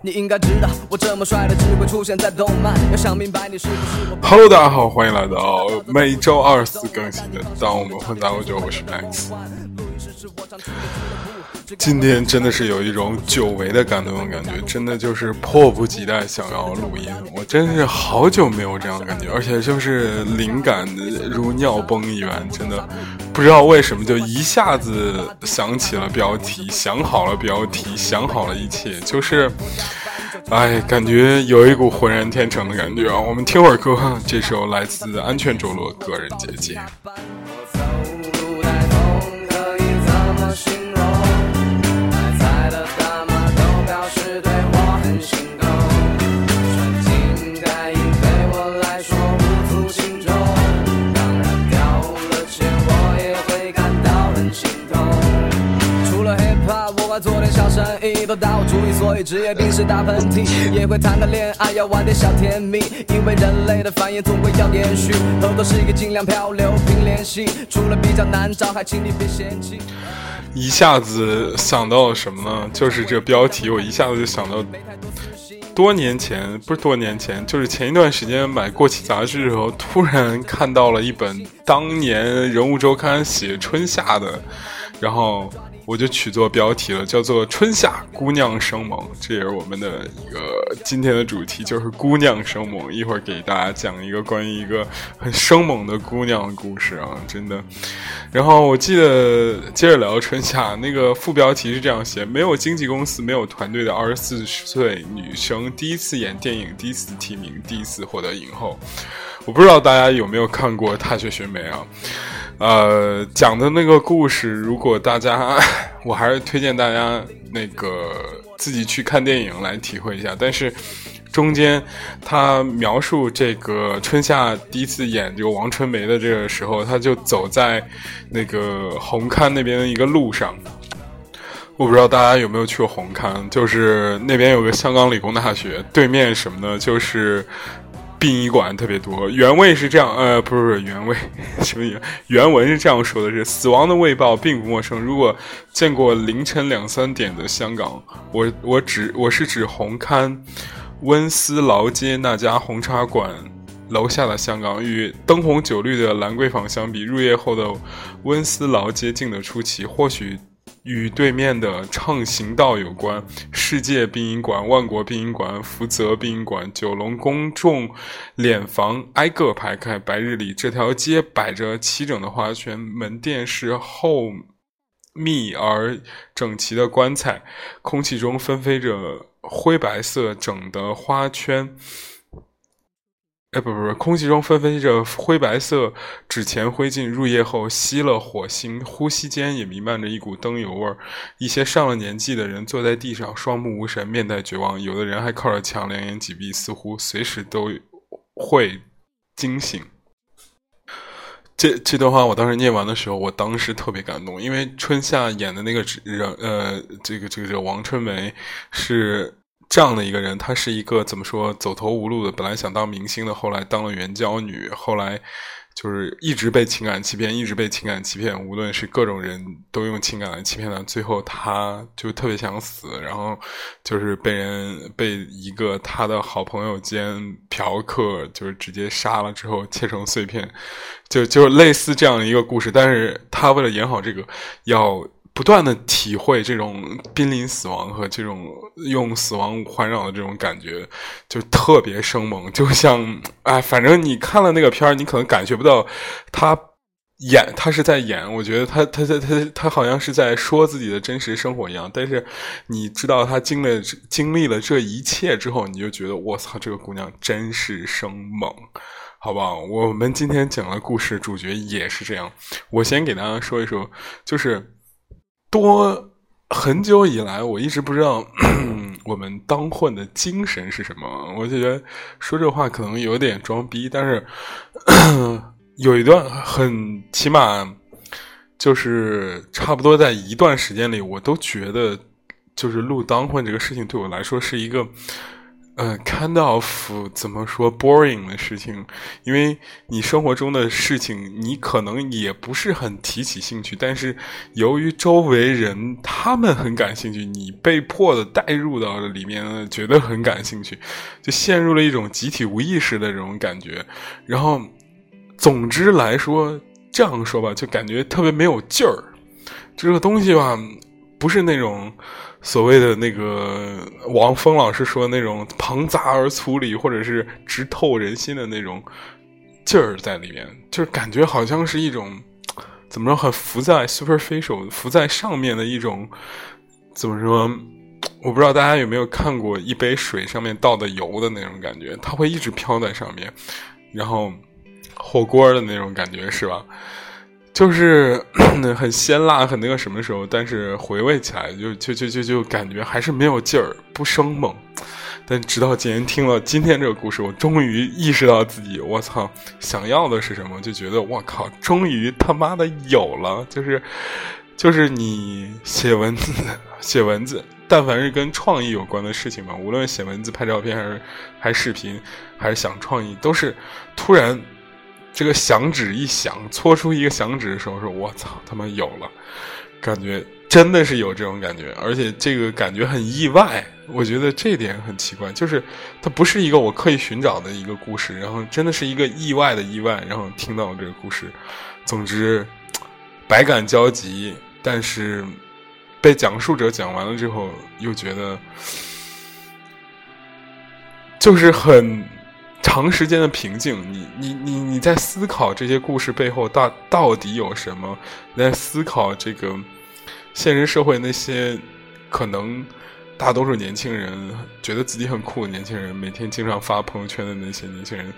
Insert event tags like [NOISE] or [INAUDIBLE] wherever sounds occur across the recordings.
你应该知道，我这么帅的只会出现在动漫。要想明白你是不是我。Hello，大家好，欢迎来到每周二四更新的《当我们混杂多久》，我是 Max。今天真的是有一种久违的感动的感觉，真的就是迫不及待想要录音。我真是好久没有这样的感觉，而且就是灵感如尿崩一般，真的不知道为什么就一下子想起了标题，想好了标题，想好了一切，就是，哎，感觉有一股浑然天成的感觉啊！我们听会儿歌，这首来自安全着陆个人姐姐。做点小生意都打我主意，所以职业病是打喷嚏，也会谈个恋爱，要玩点小甜蜜，因为人类的繁衍总归要延续。合作是一个尽量漂流并联系，除了比较难找，还请你别嫌弃。一下子想到了什么呢？就是这标题，我一下子就想到，多年前不是多年前，就是前一段时间买过期杂志的时候，突然看到了一本当年人物周刊写春夏的，然后。我就取作标题了，叫做“春夏姑娘生猛”，这也是我们的一个今天的主题，就是姑娘生猛。一会儿给大家讲一个关于一个很生猛的姑娘的故事啊，真的。然后我记得接着聊春夏，那个副标题是这样写：没有经纪公司、没有团队的二十四岁女生，第一次演电影，第一次提名，第一次获得影后。我不知道大家有没有看过《踏雪寻梅》啊？呃，讲的那个故事，如果大家，[LAUGHS] 我还是推荐大家那个自己去看电影来体会一下。但是中间他描述这个春夏第一次演这个王春梅的这个时候，他就走在那个红磡那边的一个路上。我不知道大家有没有去过红磡，就是那边有个香港理工大学，对面什么呢？就是。殡仪馆特别多，原味是这样，呃，不是不是原味，[LAUGHS] 什么原原文是这样说的：是死亡的味报并不陌生。如果见过凌晨两三点的香港，我我指我是指红磡温思劳街那家红茶馆楼下的香港，与灯红酒绿的兰桂坊相比，入夜后的温思劳街静得出奇。或许。与对面的畅行道有关，世界殡仪馆、万国殡仪馆、福泽殡仪馆、九龙公众殓房挨个排开。白日里，这条街摆着齐整的花圈，门店是厚密而整齐的棺材，空气中纷飞着灰白色整的花圈。哎，不不不，空气中纷飞着灰白色纸钱灰烬。入夜后，熄了火星，呼吸间也弥漫着一股灯油味儿。一些上了年纪的人坐在地上，双目无神，面带绝望；有的人还靠着墙，两眼紧闭，似乎随时都会惊醒。这这段话我当时念完的时候，我当时特别感动，因为春夏演的那个人，呃，这个这个这个王春梅是。这样的一个人，她是一个怎么说走投无路的，本来想当明星的，后来当了援交女，后来就是一直被情感欺骗，一直被情感欺骗，无论是各种人都用情感来欺骗她，最后她就特别想死，然后就是被人被一个她的好朋友兼嫖客就是直接杀了之后切成碎片，就就类似这样的一个故事，但是她为了演好这个要。不断的体会这种濒临死亡和这种用死亡环绕的这种感觉，就特别生猛。就像哎，反正你看了那个片儿，你可能感觉不到他演，他是在演。我觉得他他他他他好像是在说自己的真实生活一样。但是你知道他经历经历了这一切之后，你就觉得我操，这个姑娘真是生猛，好不好？我们今天讲的故事主角也是这样。我先给大家说一说，就是。多很久以来，我一直不知道 [CLEARS THROAT] 我们当混的精神是什么。我就觉得说这话可能有点装逼，但是 [CLEARS THROAT] 有一段很起码就是差不多在一段时间里，我都觉得就是录当混这个事情对我来说是一个呃，kind of 怎么说 boring 的事情，因为你生活中的事情，你可能也不是很提起兴趣，但是由于周围人他们很感兴趣，你被迫的带入到了里面，觉得很感兴趣，就陷入了一种集体无意识的这种感觉。然后，总之来说，这样说吧，就感觉特别没有劲儿。这个东西吧，不是那种。所谓的那个王峰老师说那种庞杂而粗粝，或者是直透人心的那种劲儿在里面，就是感觉好像是一种怎么说很浮在 superficial 浮在上面的一种怎么说？我不知道大家有没有看过一杯水上面倒的油的那种感觉，它会一直飘在上面，然后火锅的那种感觉是吧？就是 [CLEARS THROAT] 很鲜辣，很那个什么时候，但是回味起来就就就就就感觉还是没有劲儿，不生猛。但直到今天听了今天这个故事，我终于意识到自己，我操，想要的是什么？就觉得我靠，终于他妈的有了！就是就是你写文字，写文字，但凡是跟创意有关的事情嘛，无论写文字、拍照片，还是拍视频，还是想创意，都是突然。这个响指一响，搓出一个响指的时候，说：“我操，他妈有了！”感觉真的是有这种感觉，而且这个感觉很意外。我觉得这点很奇怪，就是它不是一个我刻意寻找的一个故事，然后真的是一个意外的意外，然后听到这个故事。总之，百感交集，但是被讲述者讲完了之后，又觉得就是很。长时间的平静，你你你你在思考这些故事背后到到底有什么？你在思考这个现实社会那些可能大多数年轻人觉得自己很酷的年轻人，每天经常发朋友圈的那些年轻人，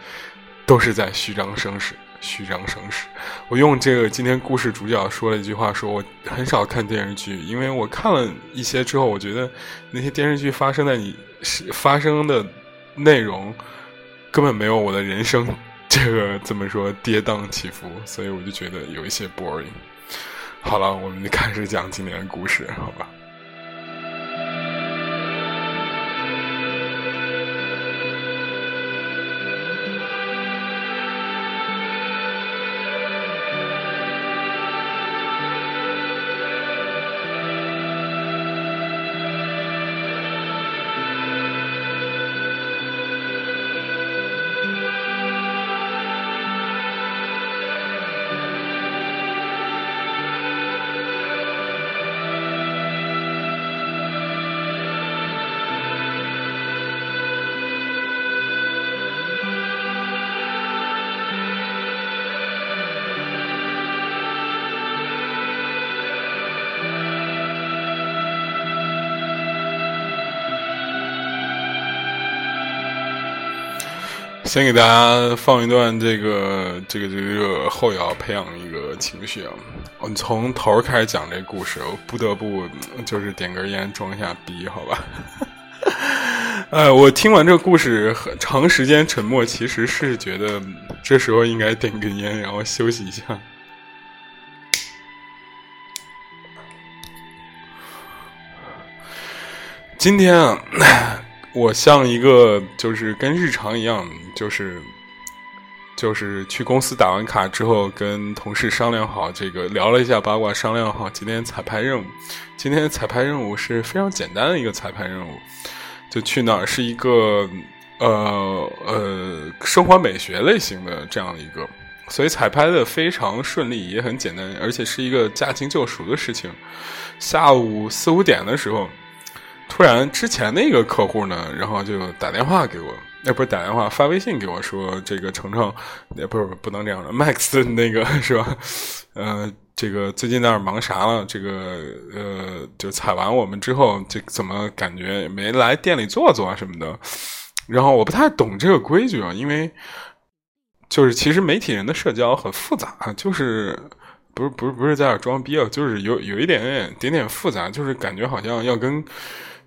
都是在虚张声势，虚张声势。我用这个今天故事主角说了一句话，说我很少看电视剧，因为我看了一些之后，我觉得那些电视剧发生在你是发生的内容。根本没有我的人生，[LAUGHS] 这个怎么说跌宕起伏，所以我就觉得有一些 boring。好了，我们就开始讲今天的故事，好吧？先给大家放一段这个这个这个后摇，培养一个情绪啊！我们从头开始讲这故事，我不得不就是点根烟装一下逼，好吧？[LAUGHS] 呃，我听完这个故事很长时间沉默，其实是觉得这时候应该点根烟，然后休息一下。今天啊。我像一个就是跟日常一样，就是就是去公司打完卡之后，跟同事商量好这个聊了一下八卦，商量好今天彩排任务。今天彩排任务是非常简单的一个彩排任务，就去哪儿是一个呃呃生活美学类型的这样的一个，所以彩排的非常顺利，也很简单，而且是一个驾轻就熟的事情。下午四五点的时候。突然，之前那个客户呢，然后就打电话给我，那不是打电话，发微信给我说，这个程程，也不是不能这样的，Max 那个是吧？呃，这个最近在那忙啥了？这个呃，就采完我们之后，这怎么感觉没来店里坐坐什么的？然后我不太懂这个规矩啊，因为就是其实媒体人的社交很复杂，就是不是不是不是在那装逼啊，就是有有一点点点点复杂，就是感觉好像要跟。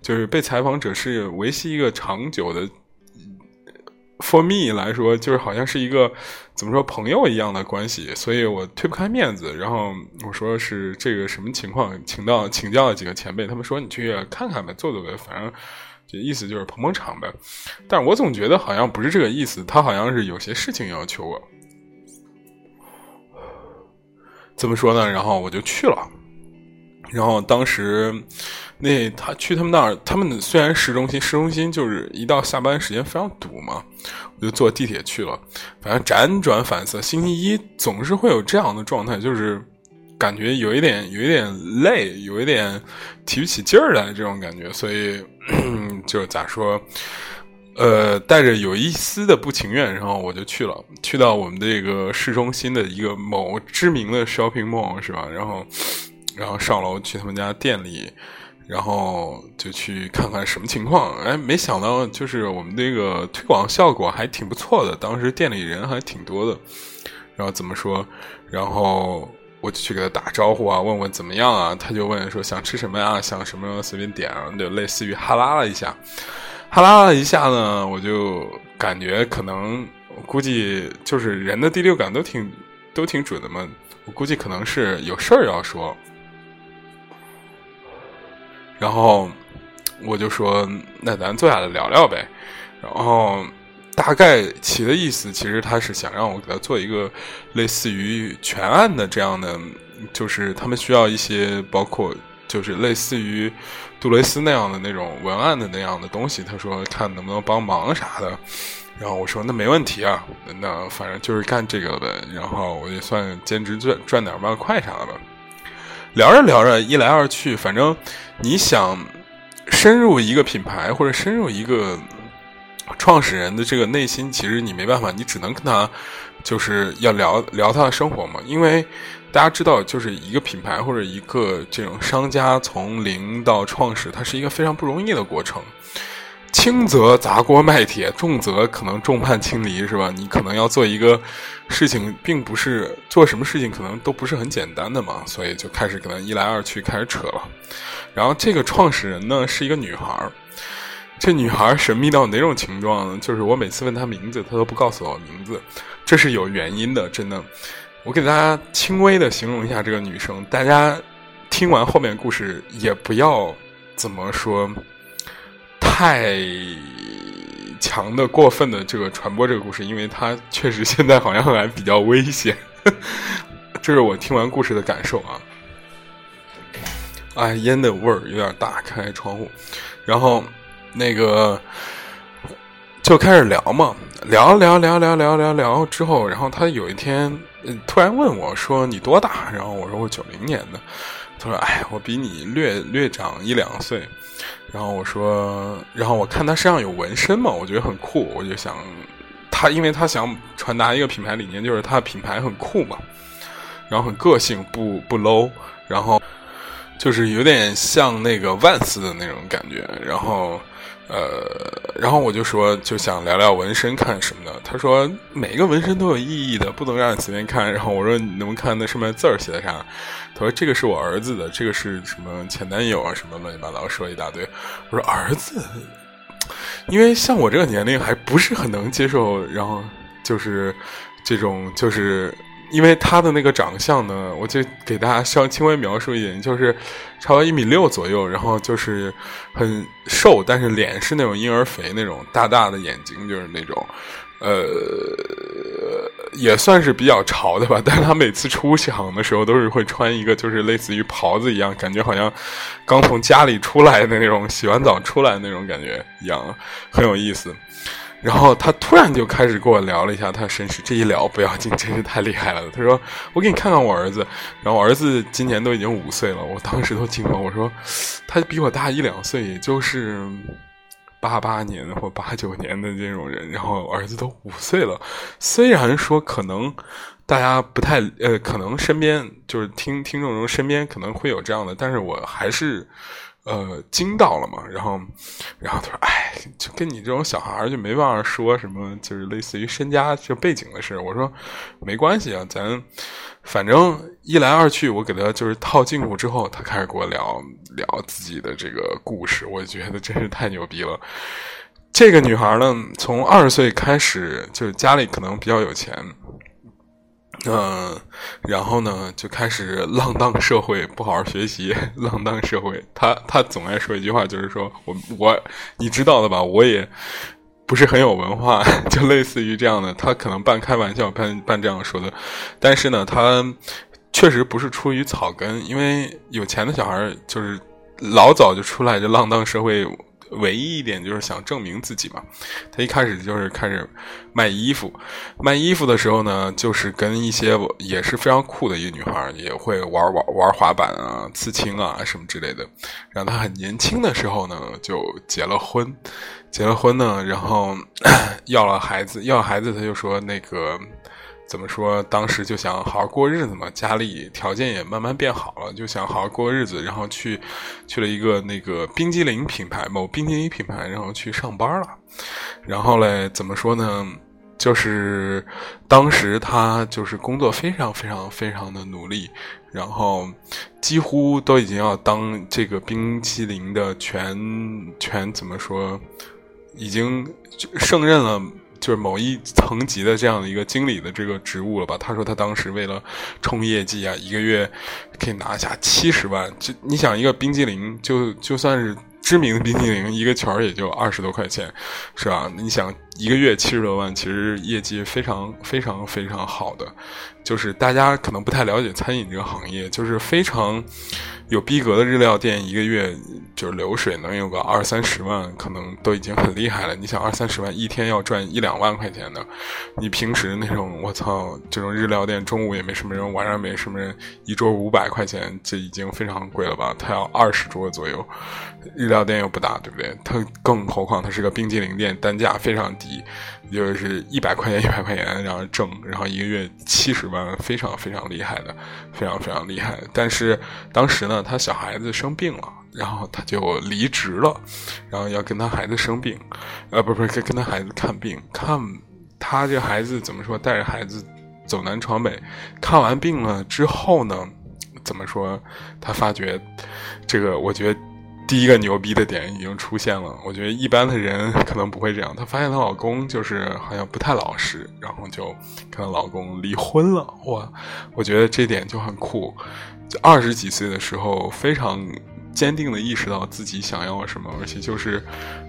就是被采访者是维系一个长久的，for me 来说，就是好像是一个怎么说朋友一样的关系，所以我推不开面子。然后我说是这个什么情况，请到请教了几个前辈，他们说你去看看呗，做做呗，反正这意思就是捧捧场呗。但我总觉得好像不是这个意思，他好像是有些事情要求我。怎么说呢？然后我就去了。然后当时，那他去他们那儿，他们虽然市中心，市中心就是一到下班时间非常堵嘛，我就坐地铁去了。反正辗转反侧，星期一总是会有这样的状态，就是感觉有一点有一点累，有一点提不起劲儿来这种感觉。所以就咋说，呃，带着有一丝的不情愿，然后我就去了，去到我们这个市中心的一个某知名的 shopping mall 是吧？然后。然后上楼去他们家店里，然后就去看看什么情况。哎，没想到就是我们这个推广效果还挺不错的，当时店里人还挺多的。然后怎么说？然后我就去给他打招呼啊，问问怎么样啊？他就问说想吃什么呀？想什么随便点啊，就类似于哈拉了一下，哈拉了一下呢，我就感觉可能估计就是人的第六感都挺都挺准的嘛。我估计可能是有事儿要说。然后我就说：“那咱坐下来聊聊呗。”然后大概其的意思，其实他是想让我给他做一个类似于全案的这样的，就是他们需要一些包括就是类似于杜蕾斯那样的那种文案的那样的东西。他说看能不能帮忙啥的。然后我说那没问题啊，那反正就是干这个呗。然后我也算兼职赚赚点外快啥的吧。聊着聊着，一来二去，反正你想深入一个品牌或者深入一个创始人的这个内心，其实你没办法，你只能跟他就是要聊聊他的生活嘛。因为大家知道，就是一个品牌或者一个这种商家从零到创始，它是一个非常不容易的过程。轻则砸锅卖铁，重则可能众叛亲离，是吧？你可能要做一个事情，并不是做什么事情，可能都不是很简单的嘛。所以就开始可能一来二去开始扯了。然后这个创始人呢是一个女孩儿，这女孩儿神秘到哪种情状呢？就是我每次问她名字，她都不告诉我名字，这是有原因的，真的。我给大家轻微的形容一下这个女生，大家听完后面故事也不要怎么说。太强的、过分的这个传播这个故事，因为它确实现在好像还比较危险。[LAUGHS] 这是我听完故事的感受啊！哎，烟的味儿有点大，开窗户。然后那个就开始聊嘛，聊聊聊聊聊聊聊之后，然后他有一天突然问我说：“你多大？”然后我说：“我九零年的。”他说：“哎，我比你略略长一两岁。”然后我说，然后我看他身上有纹身嘛，我觉得很酷，我就想，他因为他想传达一个品牌理念，就是他的品牌很酷嘛，然后很个性，不不 low，然后就是有点像那个万斯的那种感觉，然后。呃，然后我就说就想聊聊纹身看什么的。他说每个纹身都有意义的，不能让你随便看。然后我说你能不能看那上面字写的啥？他说这个是我儿子的，这个是什么前男友啊什么乱七八糟说一大堆。我说儿子，因为像我这个年龄还不是很能接受，然后就是这种就是。因为他的那个长相呢，我就给大家稍轻微描述一点，就是差不多一米六左右，然后就是很瘦，但是脸是那种婴儿肥那种，大大的眼睛就是那种，呃，也算是比较潮的吧。但是他每次出场的时候都是会穿一个就是类似于袍子一样，感觉好像刚从家里出来的那种，洗完澡出来的那种感觉一样，很有意思。然后他突然就开始跟我聊了一下他身世，这一聊不要紧，真是太厉害了。他说：“我给你看看我儿子。”然后我儿子今年都已经五岁了，我当时都惊了。我说：“他比我大一两岁，也就是八八年或八九年的这种人，然后儿子都五岁了。虽然说可能大家不太呃，可能身边就是听听众中身边可能会有这样的，但是我还是。”呃，惊到了嘛？然后，然后他说：“哎，就跟你这种小孩就没办法说什么，就是类似于身家这背景的事。”我说：“没关系啊，咱反正一来二去，我给他就是套近乎之后，他开始跟我聊聊自己的这个故事。我觉得真是太牛逼了。这个女孩呢，从二十岁开始，就是家里可能比较有钱，嗯，然后呢，就开始浪荡社会，不好好学习，浪荡社会。他他总爱说一句话，就是说我我你知道的吧，我也不是很有文化，[LAUGHS] 就类似于这样的。他可能半开玩笑，半半这样说的，但是呢，他确实不是出于草根，因为有钱的小孩就是老早就出来就浪荡社会。唯一一点就是想证明自己嘛，他一开始就是开始卖衣服，卖衣服的时候呢，就是跟一些也是非常酷的一个女孩，也会玩玩玩滑板啊、刺青啊什么之类的。然后他很年轻的时候呢，就结了婚，结了婚呢，然后 [COUGHS] 要了孩子，要孩子他就说那个。怎么说？当时就想好好过日子嘛，家里条件也慢慢变好了，就想好好过日子，然后去去了一个那个冰激凌品牌，某冰激凌品牌，然后去上班了。然后嘞，怎么说呢？就是当时他就是工作非常非常非常的努力，然后几乎都已经要当这个冰淇淋的全全怎么说，已经胜任了。就是某一层级的这样的一个经理的这个职务了吧？他说他当时为了冲业绩啊，一个月可以拿下七十万。就你想一个冰激凌，就就算是知名的冰激凌，一个球儿也就二十多块钱，是吧？你想一个月七十多万，其实业绩非常非常非常好的。就是大家可能不太了解餐饮这个行业，就是非常。有逼格的日料店，一个月就是流水能有个二三十万，可能都已经很厉害了。你想二三十万，一天要赚一两万块钱的，你平时那种我操，这种日料店中午也没什么人，晚上没什么人，一桌五百块钱，这已经非常贵了吧？他要二十桌左右，日料店又不大，对不对？他更何况他是个冰激凌店，单价非常低。就是一百块钱一百块钱，然后挣，然后一个月七十万，非常非常厉害的，非常非常厉害。但是当时呢，他小孩子生病了，然后他就离职了，然后要跟他孩子生病，呃，不不是跟跟他孩子看病，看他这孩子怎么说，带着孩子走南闯北，看完病了之后呢，怎么说，他发觉这个，我觉得。第一个牛逼的点已经出现了，我觉得一般的人可能不会这样。她发现她老公就是好像不太老实，然后就跟老公离婚了。哇，我觉得这点就很酷。就二十几岁的时候，非常坚定的意识到自己想要什么，而且就是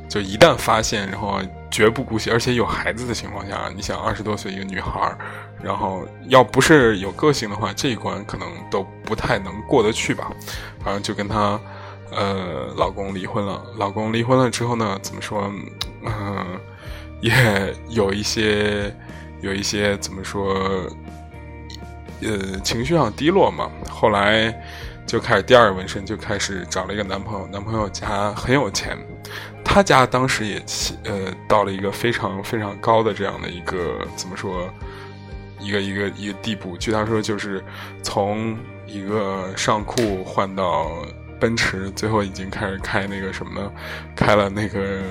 就一旦发现，然后绝不姑息。而且有孩子的情况下，你想二十多岁一个女孩，然后要不是有个性的话，这一关可能都不太能过得去吧。反正就跟她。呃，老公离婚了。老公离婚了之后呢，怎么说？嗯，也有一些，有一些怎么说？呃，情绪上低落嘛。后来就开始第二纹身，就开始找了一个男朋友。男朋友家很有钱，他家当时也呃到了一个非常非常高的这样的一个怎么说？一个一个一个地步。据他说，就是从一个上库换到。奔驰最后已经开始开那个什么，开了那个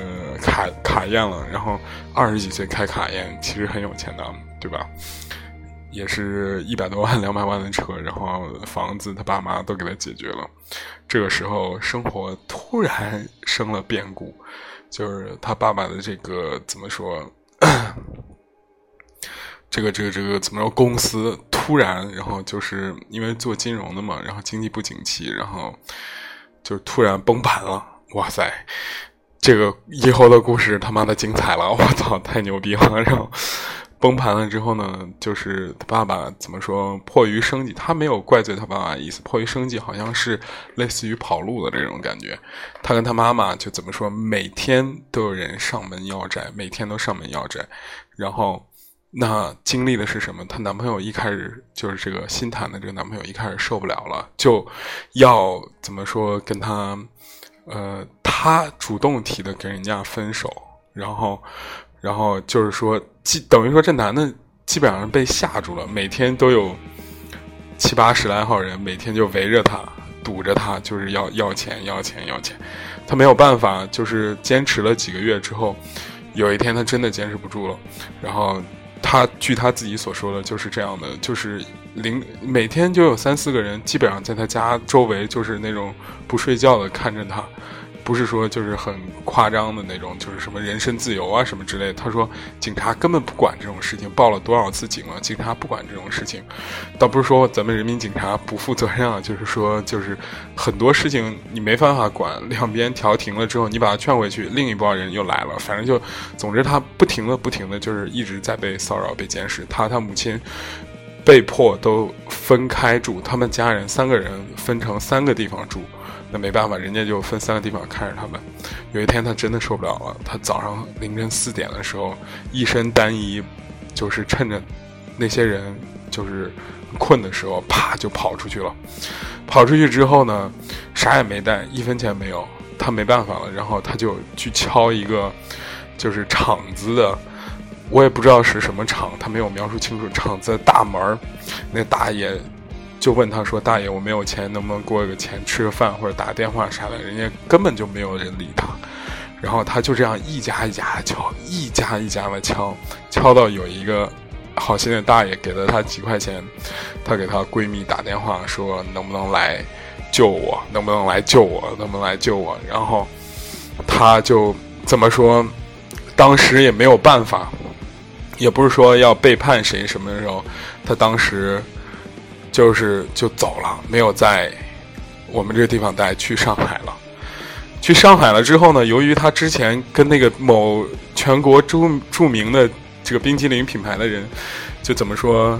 卡卡宴了。然后二十几岁开卡宴，其实很有钱的，对吧？也是一百多万、两百万的车，然后房子他爸妈都给他解决了。这个时候生活突然生了变故，就是他爸爸的这个怎么说？[COUGHS] 这个这个这个怎么说？公司突然，然后就是因为做金融的嘛，然后经济不景气，然后就突然崩盘了。哇塞，这个以后的故事他妈的精彩了！我操，太牛逼了！然后崩盘了之后呢，就是他爸爸怎么说？迫于生计，他没有怪罪他爸爸意思。迫于生计，好像是类似于跑路的这种感觉。他跟他妈妈就怎么说？每天都有人上门要债，每天都上门要债，然后。那经历的是什么？她男朋友一开始就是这个新谈的这个男朋友一开始受不了了，就要怎么说跟他，呃，他主动提的跟人家分手，然后，然后就是说，基等于说这男的基本上被吓住了，每天都有七八十来号人，每天就围着他堵着他，就是要要钱要钱要钱，他没有办法，就是坚持了几个月之后，有一天他真的坚持不住了，然后。他据他自己所说的，就是这样的，就是零每天就有三四个人，基本上在他家周围就是那种不睡觉的看着他，不是说就是很夸张的那种，就是什么人身自由啊什么之类。他说警察根本不管这种事情，报了多少次警了，警察不管这种事情。倒不是说咱们人民警察不负责任啊，就是说就是很多事情你没办法管，两边调停了之后，你把他劝回去，另一帮人又来了，反正就总之他不停的不停的就是一直在被骚扰、被监视。他他母亲。被迫都分开住，他们家人三个人分成三个地方住，那没办法，人家就分三个地方看着他们。有一天他真的受不了了，他早上凌晨四点的时候，一身单衣，就是趁着那些人就是困的时候，啪就跑出去了。跑出去之后呢，啥也没带，一分钱没有，他没办法了，然后他就去敲一个就是厂子的。我也不知道是什么厂，他没有描述清楚厂子的大门儿。那大爷就问他说：“大爷，我没有钱，能不能给我个钱吃个饭或者打电话啥的？”人家根本就没有人理他。然后他就这样一家一家的敲，一家一家的敲，敲到有一个好心的大爷给了他几块钱，他给他闺蜜打电话说：“能不能来救我？能不能来救我？能不能来救我？”然后他就怎么说？当时也没有办法。也不是说要背叛谁什么的时候，他当时就是就走了，没有在我们这个地方待，去上海了。去上海了之后呢，由于他之前跟那个某全国著著名的这个冰淇淋品牌的人，就怎么说，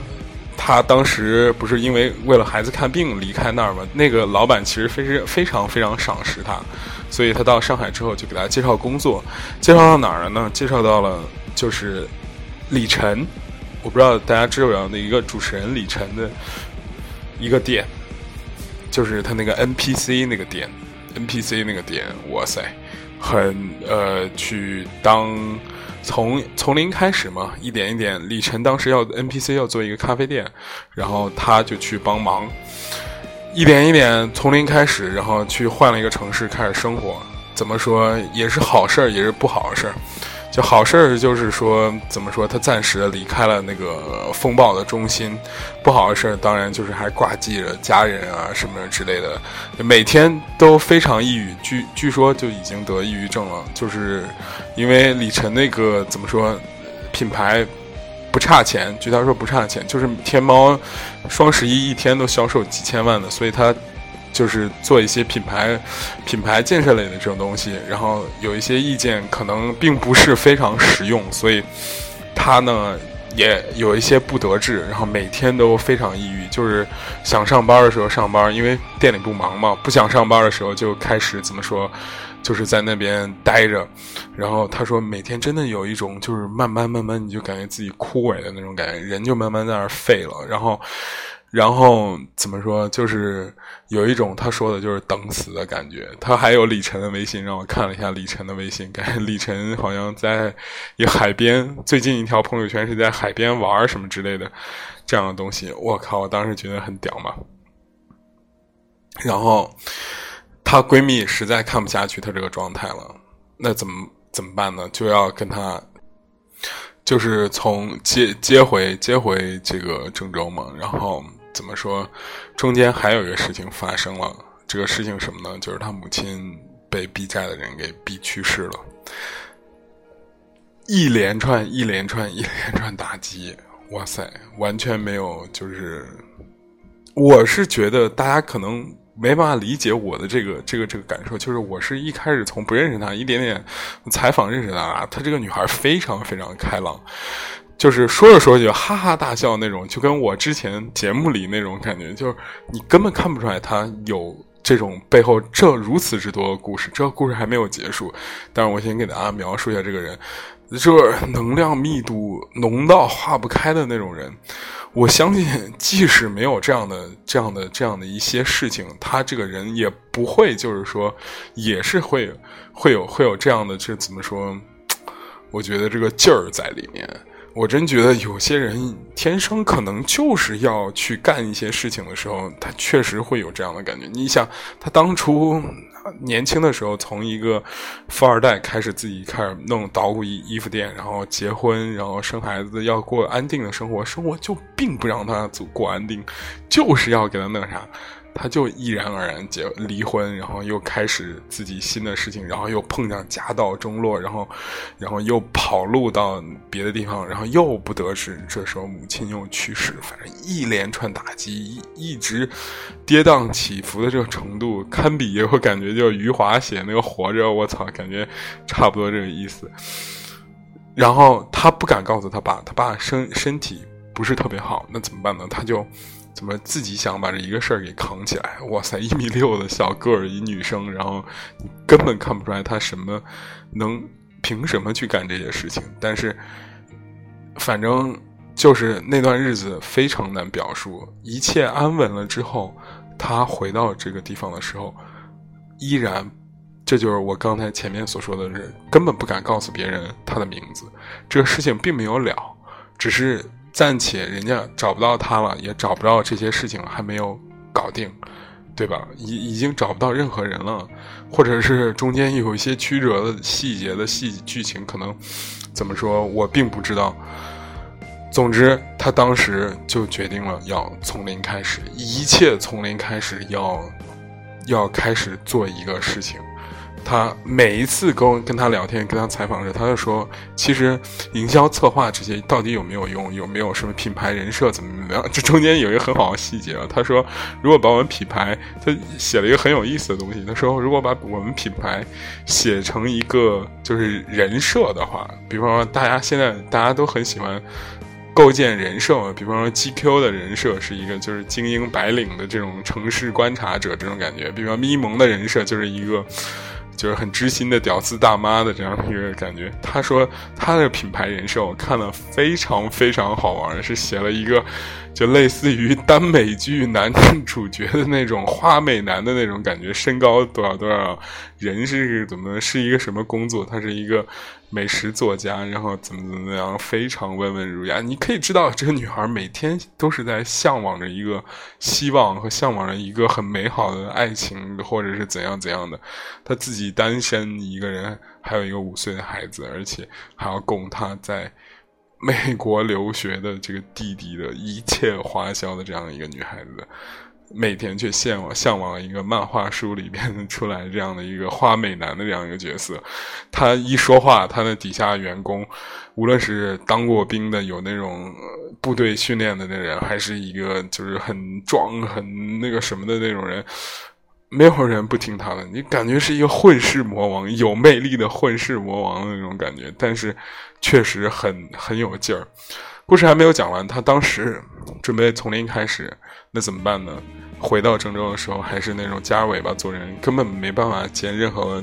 他当时不是因为为了孩子看病离开那儿吗？那个老板其实非是非常非常赏识他，所以他到上海之后就给他介绍工作，介绍到哪儿了呢？介绍到了就是。李晨，我不知道大家知不知道那一个主持人李晨的一个店，就是他那个 NPC 那个店，NPC 那个店，哇塞，很呃，去当从从零开始嘛，一点一点。李晨当时要 NPC 要做一个咖啡店，然后他就去帮忙，一点一点从零开始，然后去换了一个城市开始生活。怎么说也是好事儿，也是不好的事儿。就好事儿就是说，怎么说？他暂时的离开了那个风暴的中心。不好的事儿当然就是还挂记着家人啊什么之类的，每天都非常抑郁。据据说就已经得抑郁症了，就是因为李晨那个怎么说，品牌不差钱。据他说不差钱，就是天猫双十一一天都销售几千万的，所以他。就是做一些品牌、品牌建设类的这种东西，然后有一些意见可能并不是非常实用，所以他呢也有一些不得志，然后每天都非常抑郁。就是想上班的时候上班，因为店里不忙嘛；不想上班的时候就开始怎么说，就是在那边待着。然后他说，每天真的有一种就是慢慢慢慢，你就感觉自己枯萎的那种感觉，人就慢慢在那儿废了。然后。然后怎么说？就是有一种他说的，就是等死的感觉。他还有李晨的微信，让我看了一下李晨的微信，感觉李晨好像在一海边，最近一条朋友圈是在海边玩什么之类的这样的东西。我靠！我当时觉得很屌嘛。然后她闺蜜实在看不下去她这个状态了，那怎么怎么办呢？就要跟她。就是从接接回接回这个郑州嘛，然后怎么说，中间还有一个事情发生了。这个事情什么呢？就是他母亲被逼债的人给逼去世了。一连串一连串一连串打击，哇塞，完全没有。就是我是觉得大家可能。没办法理解我的这个这个这个感受，就是我是一开始从不认识她，一点点采访认识她。她这个女孩非常非常开朗，就是说着说着就哈哈大笑那种，就跟我之前节目里那种感觉，就是你根本看不出来他有这种背后这如此之多的故事。这个故事还没有结束，但是我先给大家描述一下这个人，就是能量密度浓到化不开的那种人。我相信，即使没有这样的、这样的、这样的一些事情，他这个人也不会，就是说，也是会会有会有这样的，这怎么说？我觉得这个劲儿在里面。我真觉得有些人天生可能就是要去干一些事情的时候，他确实会有这样的感觉。你想，他当初。年轻的时候，从一个富二代开始，自己开始弄捣鼓衣衣服店，然后结婚，然后生孩子，要过安定的生活。生活就并不让他过安定，就是要给他弄啥。他就毅然而然结离婚，然后又开始自己新的事情，然后又碰上家道中落，然后，然后又跑路到别的地方，然后又不得志。这时候母亲又去世，反正一连串打击，一一直跌宕起伏的这个程度，堪比我感觉就余华写那个《活着》，我操，感觉差不多这个意思。然后他不敢告诉他爸，他爸身身体不是特别好，那怎么办呢？他就。怎么自己想把这一个事儿给扛起来？哇塞，一米六的小个儿一女生，然后根本看不出来她什么能凭什么去干这些事情。但是，反正就是那段日子非常难表述。一切安稳了之后，他回到这个地方的时候，依然，这就是我刚才前面所说的人根本不敢告诉别人他的名字。这个事情并没有了，只是。暂且人家找不到他了，也找不到这些事情还没有搞定，对吧？已已经找不到任何人了，或者是中间有一些曲折的细节的细剧情，可能怎么说，我并不知道。总之，他当时就决定了要从零开始，一切从零开始，要要开始做一个事情。他每一次跟跟他聊天、跟他采访时，他就说：“其实营销策划这些到底有没有用？有没有什么品牌人设怎么怎么样？这中间有一个很好的细节啊。他说，如果把我们品牌，他写了一个很有意思的东西。他说，如果把我们品牌写成一个就是人设的话，比方说大家现在大家都很喜欢构建人设嘛，比方说 GQ 的人设是一个就是精英白领的这种城市观察者这种感觉，比方咪蒙的人设就是一个。”就是很知心的屌丝大妈的这样一个感觉。他说他的品牌人设我看了非常非常好玩，是写了一个就类似于耽美剧男主角的那种花美男的那种感觉，身高多少多少，人是怎么是一个什么工作？他是一个。美食作家，然后怎么怎么样，非常温文儒雅。你可以知道，这个女孩每天都是在向往着一个希望和向往着一个很美好的爱情，或者是怎样怎样的。她自己单身一个人，还有一个五岁的孩子，而且还要供她在美国留学的这个弟弟的一切花销的这样一个女孩子。每天却向往向往一个漫画书里边出来这样的一个花美男的这样一个角色，他一说话，他的底下员工，无论是当过兵的，有那种部队训练的那人，还是一个就是很壮很那个什么的那种人，没有人不听他的。你感觉是一个混世魔王，有魅力的混世魔王的那种感觉，但是确实很很有劲儿。故事还没有讲完，他当时准备从零开始，那怎么办呢？回到郑州的时候，还是那种夹尾巴做人，根本没办法见任何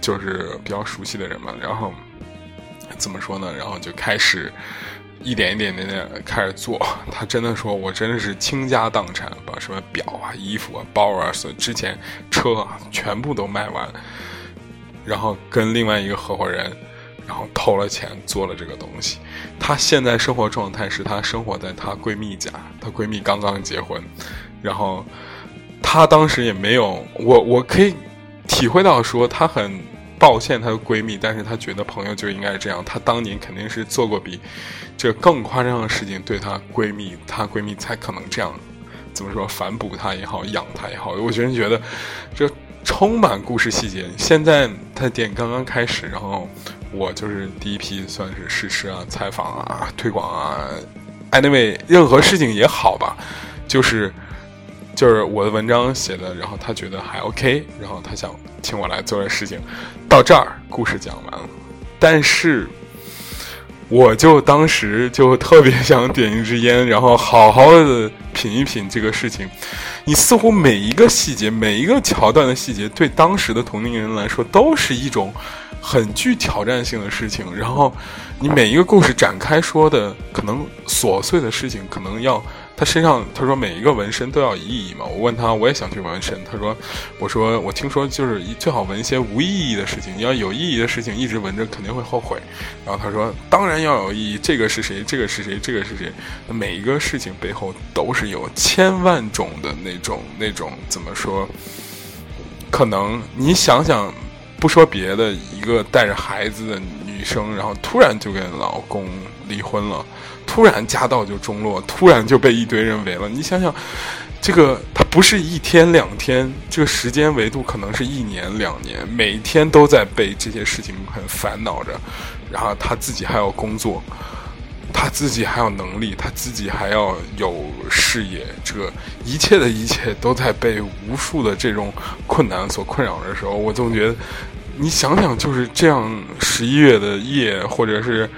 就是比较熟悉的人嘛。然后怎么说呢？然后就开始一点一点点点开始做。[LAUGHS] 他真的说，我真的是倾家荡产，把什么表啊、衣服啊、包啊，所之前车啊全部都卖完，然后跟另外一个合伙人，然后投了钱做了这个东西。她现在生活状态是她生活在她闺蜜家，她闺蜜刚刚结婚。然后，她当时也没有我，我可以体会到说她很抱歉她的闺蜜，但是她觉得朋友就应该这样。她当年肯定是做过比这更夸张的事情，对她闺蜜，她闺蜜才可能这样怎么说反哺她也好，养她也好。我真觉得这充满故事细节。现在她的店刚刚开始，然后我就是第一批算是试吃啊、采访啊、推广啊，anyway 任何事情也好吧，就是。就是我的文章写的，然后他觉得还 OK，然后他想请我来做这事情。到这儿，故事讲完了。但是，我就当时就特别想点一支烟，然后好好的品一品这个事情。你似乎每一个细节，每一个桥段的细节，对当时的同龄人来说，都是一种很具挑战性的事情。然后，你每一个故事展开说的，可能琐碎的事情，可能要。他身上，他说每一个纹身都要意义嘛。我问他，我也想去纹身。他说，我说我听说就是最好纹一些无意义的事情。你要有意义的事情一直纹着，肯定会后悔。然后他说，当然要有意义。这个是谁？这个是谁？这个是谁？每一个事情背后都是有千万种的那种那种怎么说？可能你想想，不说别的，一个带着孩子的女生，然后突然就跟老公离婚了。突然家道就中落，突然就被一堆人围了。你想想，这个它不是一天两天，这个时间维度可能是一年两年，每天都在被这些事情很烦恼着，然后他自己还要工作，他自己还有能力，他自己还要有事业，这个一切的一切都在被无数的这种困难所困扰的时候，我总觉得，你想想就是这样，十一月的夜，或者是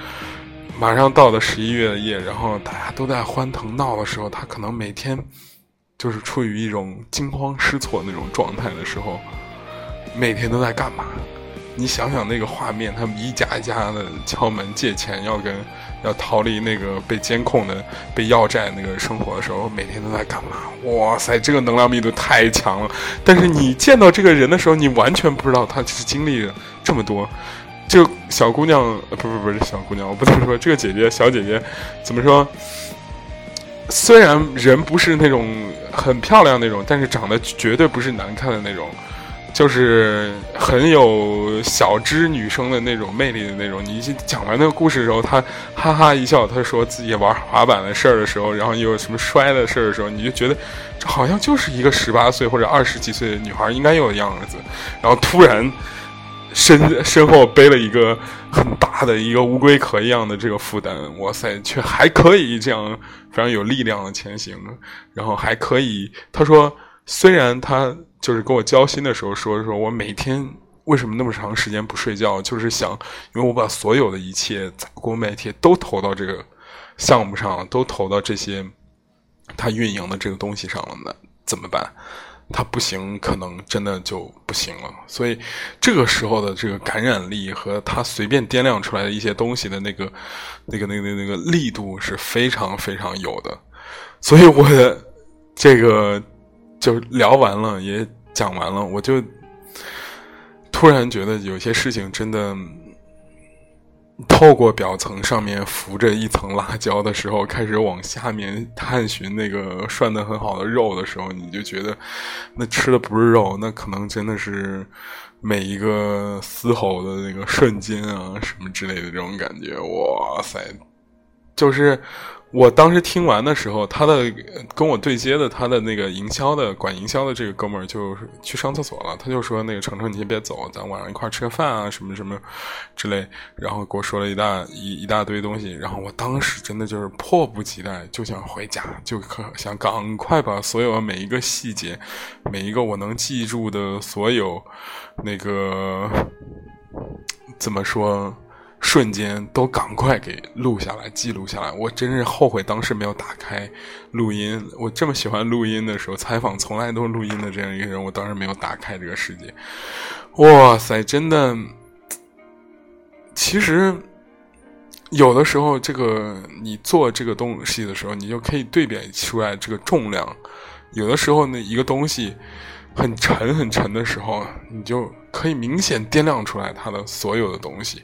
马上到的十一月的夜，然后大家都在欢腾闹的时候，他可能每天。就是处于一种惊慌失措那种状态的时候，每天都在干嘛？你想想那个画面，他们一家一家的敲门借钱，要跟要逃离那个被监控的、被要债那个生活的时候，每天都在干嘛？哇塞，这个能量密度太强了！但是你见到这个人的时候，你完全不知道他是经历了这么多。就小姑娘，不不不是小姑娘，我不能说这个姐姐，小姐姐怎么说？虽然人不是那种很漂亮那种，但是长得绝对不是难看的那种，就是很有小资女生的那种魅力的那种。你一讲完那个故事的时候，她哈哈一笑，她说自己玩滑板的事儿的时候，然后又有什么摔的事儿的时候，你就觉得这好像就是一个十八岁或者二十几岁的女孩应该有的样子，然后突然。身身后背了一个很大的一个乌龟壳一样的这个负担，哇塞，却还可以这样非常有力量的前行，然后还可以。他说，虽然他就是跟我交心的时候说说，我每天为什么那么长时间不睡觉，就是想，因为我把所有的一切砸锅卖铁都投到这个项目上，都投到这些他运营的这个东西上了，那怎么办？他不行，可能真的就不行了。所以，这个时候的这个感染力和他随便掂量出来的一些东西的那个、那个、那个、那个力度是非常非常有的。所以，我的这个就聊完了，也讲完了，我就突然觉得有些事情真的。透过表层上面浮着一层辣椒的时候，开始往下面探寻那个涮的很好的肉的时候，你就觉得那吃的不是肉，那可能真的是每一个嘶吼的那个瞬间啊，什么之类的这种感觉，哇塞，就是。我当时听完的时候，他的跟我对接的他的那个营销的管营销的这个哥们儿就是去上厕所了，他就说：“那个程程，你先别走，咱晚上一块吃个饭啊，什么什么之类。”然后给我说了一大一一大堆东西，然后我当时真的就是迫不及待，就想回家，就可想赶快把所有每一个细节，每一个我能记住的所有那个怎么说。瞬间都赶快给录下来、记录下来，我真是后悔当时没有打开录音。我这么喜欢录音的时候，采访从来都是录音的这样一个人，我当时没有打开这个世界。哇塞，真的，其实有的时候，这个你做这个东西的时候，你就可以对比出来这个重量。有的时候，那一个东西很沉很沉的时候，你就可以明显掂量出来它的所有的东西。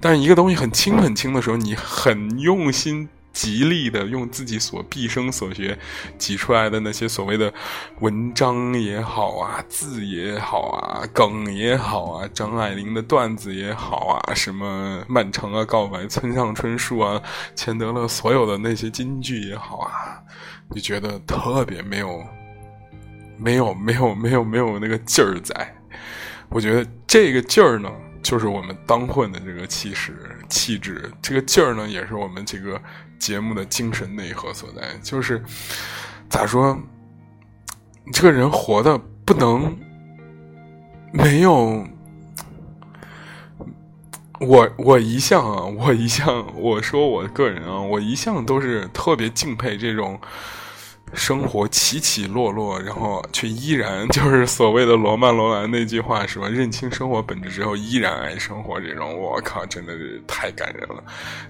但是一个东西很轻很轻的时候，你很用心、极力的用自己所毕生所学挤出来的那些所谓的文章也好啊、字也好啊、梗也好啊、张爱玲的段子也好啊、什么漫长啊告白、村上春树啊、钱德勒所有的那些金句也好啊，你觉得特别没有、没有、没有、没有、没有那个劲儿在？我觉得这个劲儿呢。就是我们当混的这个气势、气质，这个劲儿呢，也是我们这个节目的精神内核所在。就是咋说，你这个人活的不能没有我。我一向啊，我一向我说我个人啊，我一向都是特别敬佩这种。生活起起落落，然后却依然就是所谓的罗曼·罗兰那句话是吧？认清生活本质之后，依然爱生活。这种我靠，真的是太感人了。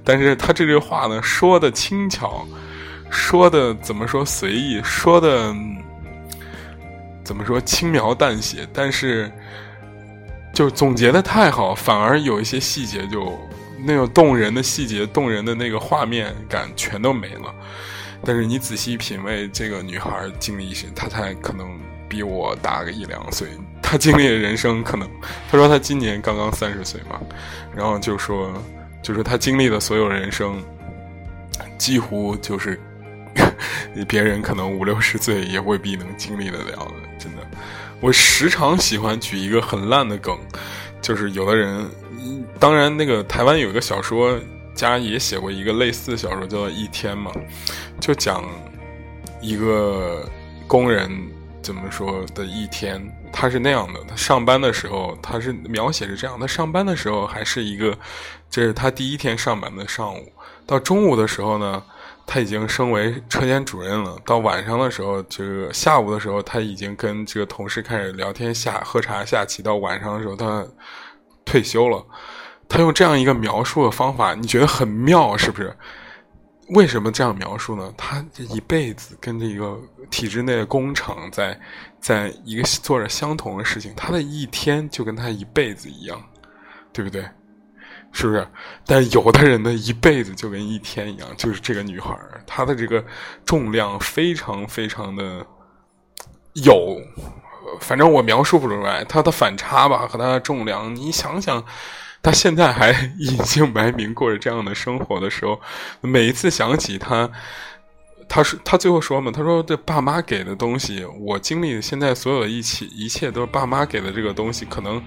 但是他这句话呢，说的轻巧，说的怎么说随意，说的怎么说轻描淡写，但是就总结的太好，反而有一些细节就那种动人的细节、动人的那个画面感全都没了。但是你仔细品味这个女孩经历一些，她才可能比我大个一两岁。她经历的人生可能，她说她今年刚刚三十岁嘛，然后就说，就是她经历的所有人生，几乎就是 [LAUGHS] 别人可能五六十岁也未必能经历得了的。真的，我时常喜欢举一个很烂的梗，就是有的人，当然那个台湾有一个小说家也写过一个类似的小说，叫《一天》嘛，就讲一个工人怎么说的一天。他是那样的，他上班的时候，他是描写是这样：他上班的时候还是一个，这是他第一天上班的上午。到中午的时候呢，他已经升为车间主任了。到晚上的时候，就是下午的时候，他已经跟这个同事开始聊天、下喝茶、下棋。到晚上的时候，他退休了。他用这样一个描述的方法，你觉得很妙，是不是？为什么这样描述呢？他这一辈子跟这个体制内的工厂在，在一个做着相同的事情，他的一天就跟他一辈子一样，对不对？是不是？但有的人的一辈子就跟一天一样，就是这个女孩她的这个重量非常非常的有，反正我描述不出来，她的反差吧和她的重量，你想想。他现在还 [LAUGHS] 隐姓埋名过着这样的生活的时候，每一次想起他，他说他最后说嘛，他说这爸妈给的东西，我经历的现在所有的一切，一切都是爸妈给的这个东西，可能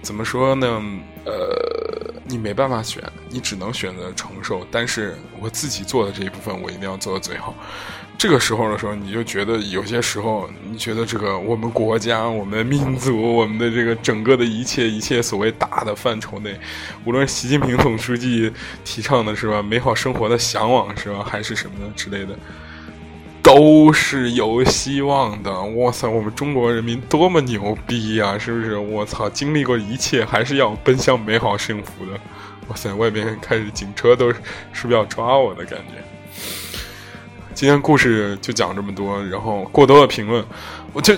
怎么说呢？呃，你没办法选，你只能选择承受。但是我自己做的这一部分，我一定要做到最好。这个时候的时候，你就觉得有些时候，你觉得这个我们国家、我们的民族、我们的这个整个的一切一切所谓大的范畴内，无论习近平总书记提倡的是吧，美好生活的向往是吧，还是什么的之类的，都是有希望的。哇塞，我们中国人民多么牛逼呀！是不是？我操，经历过一切，还是要奔向美好幸福的。哇塞，外边开始警车都是不是要抓我的感觉？今天故事就讲这么多，然后过多的评论，我就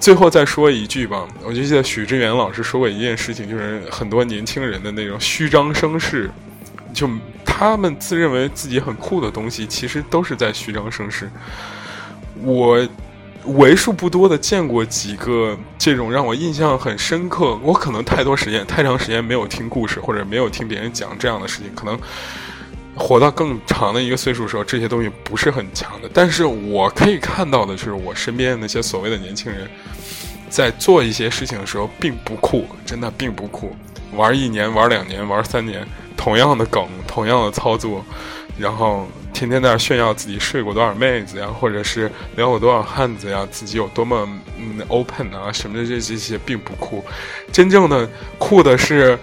最后再说一句吧。我就记得许知远老师说过一件事情，就是很多年轻人的那种虚张声势，就他们自认为自己很酷的东西，其实都是在虚张声势。我为数不多的见过几个这种让我印象很深刻，我可能太多时间、太长时间没有听故事，或者没有听别人讲这样的事情，可能。活到更长的一个岁数的时候，这些东西不是很强的。但是我可以看到的是，我身边的那些所谓的年轻人，在做一些事情的时候并不酷，真的并不酷。玩一年、玩两年、玩三年，同样的梗、[LAUGHS] 同样的操作，然后天天在那炫耀自己睡过多少妹子呀，或者是撩过多少汉子呀，自己有多么嗯 open 啊什么的，这这些并不酷。真正的酷的是。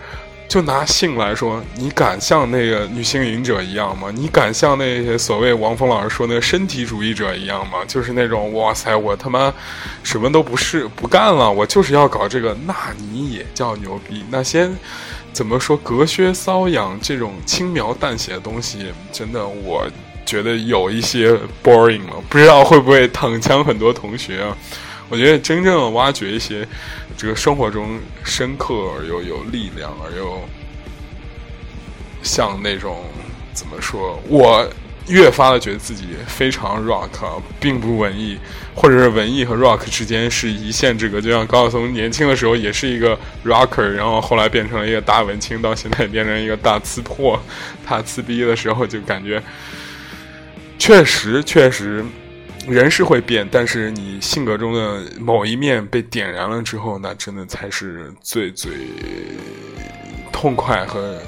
就拿性来说，你敢像那个女性瘾者一样吗？你敢像那些所谓王峰老师说那个身体主义者一样吗？就是那种哇塞，我他妈什么都不是不干了，我就是要搞这个，那你也叫牛逼？那些怎么说隔靴搔痒这种轻描淡写的东西，真的我觉得有一些 boring 了，不知道会不会躺枪很多同学啊？我觉得真正挖掘一些。这个生活中深刻而又有力量，而又像那种怎么说？我越发的觉得自己非常 rock，并不文艺，或者是文艺和 rock 之间是一线之隔。就像高晓松年轻的时候也是一个 rocker，然后后来变成了一个大文青，到现在变成一个大刺破、大刺逼的时候，就感觉确实确实。人是会变，但是你性格中的某一面被点燃了之后，那真的才是最最痛快和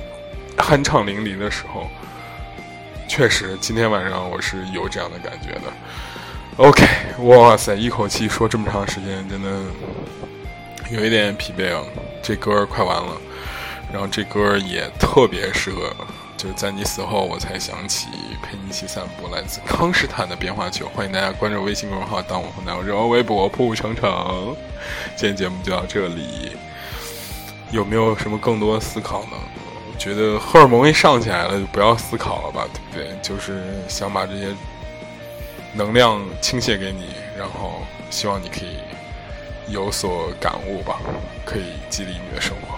酣畅淋漓的时候。确实，今天晚上我是有这样的感觉的。OK，哇塞，一口气说这么长时间，真的有一点疲惫啊。这歌快完了，然后这歌也特别适合。就在你死后，我才想起陪你一起散步。来自康斯坦的变化球，欢迎大家关注微信公众号“当我和男友”，热微博“铺成成”。今天节目就到这里，有没有什么更多思考呢？我觉得荷尔蒙一上起来了，就不要思考了吧，对不对？就是想把这些能量倾泻给你，然后希望你可以有所感悟吧，可以激励你的生活。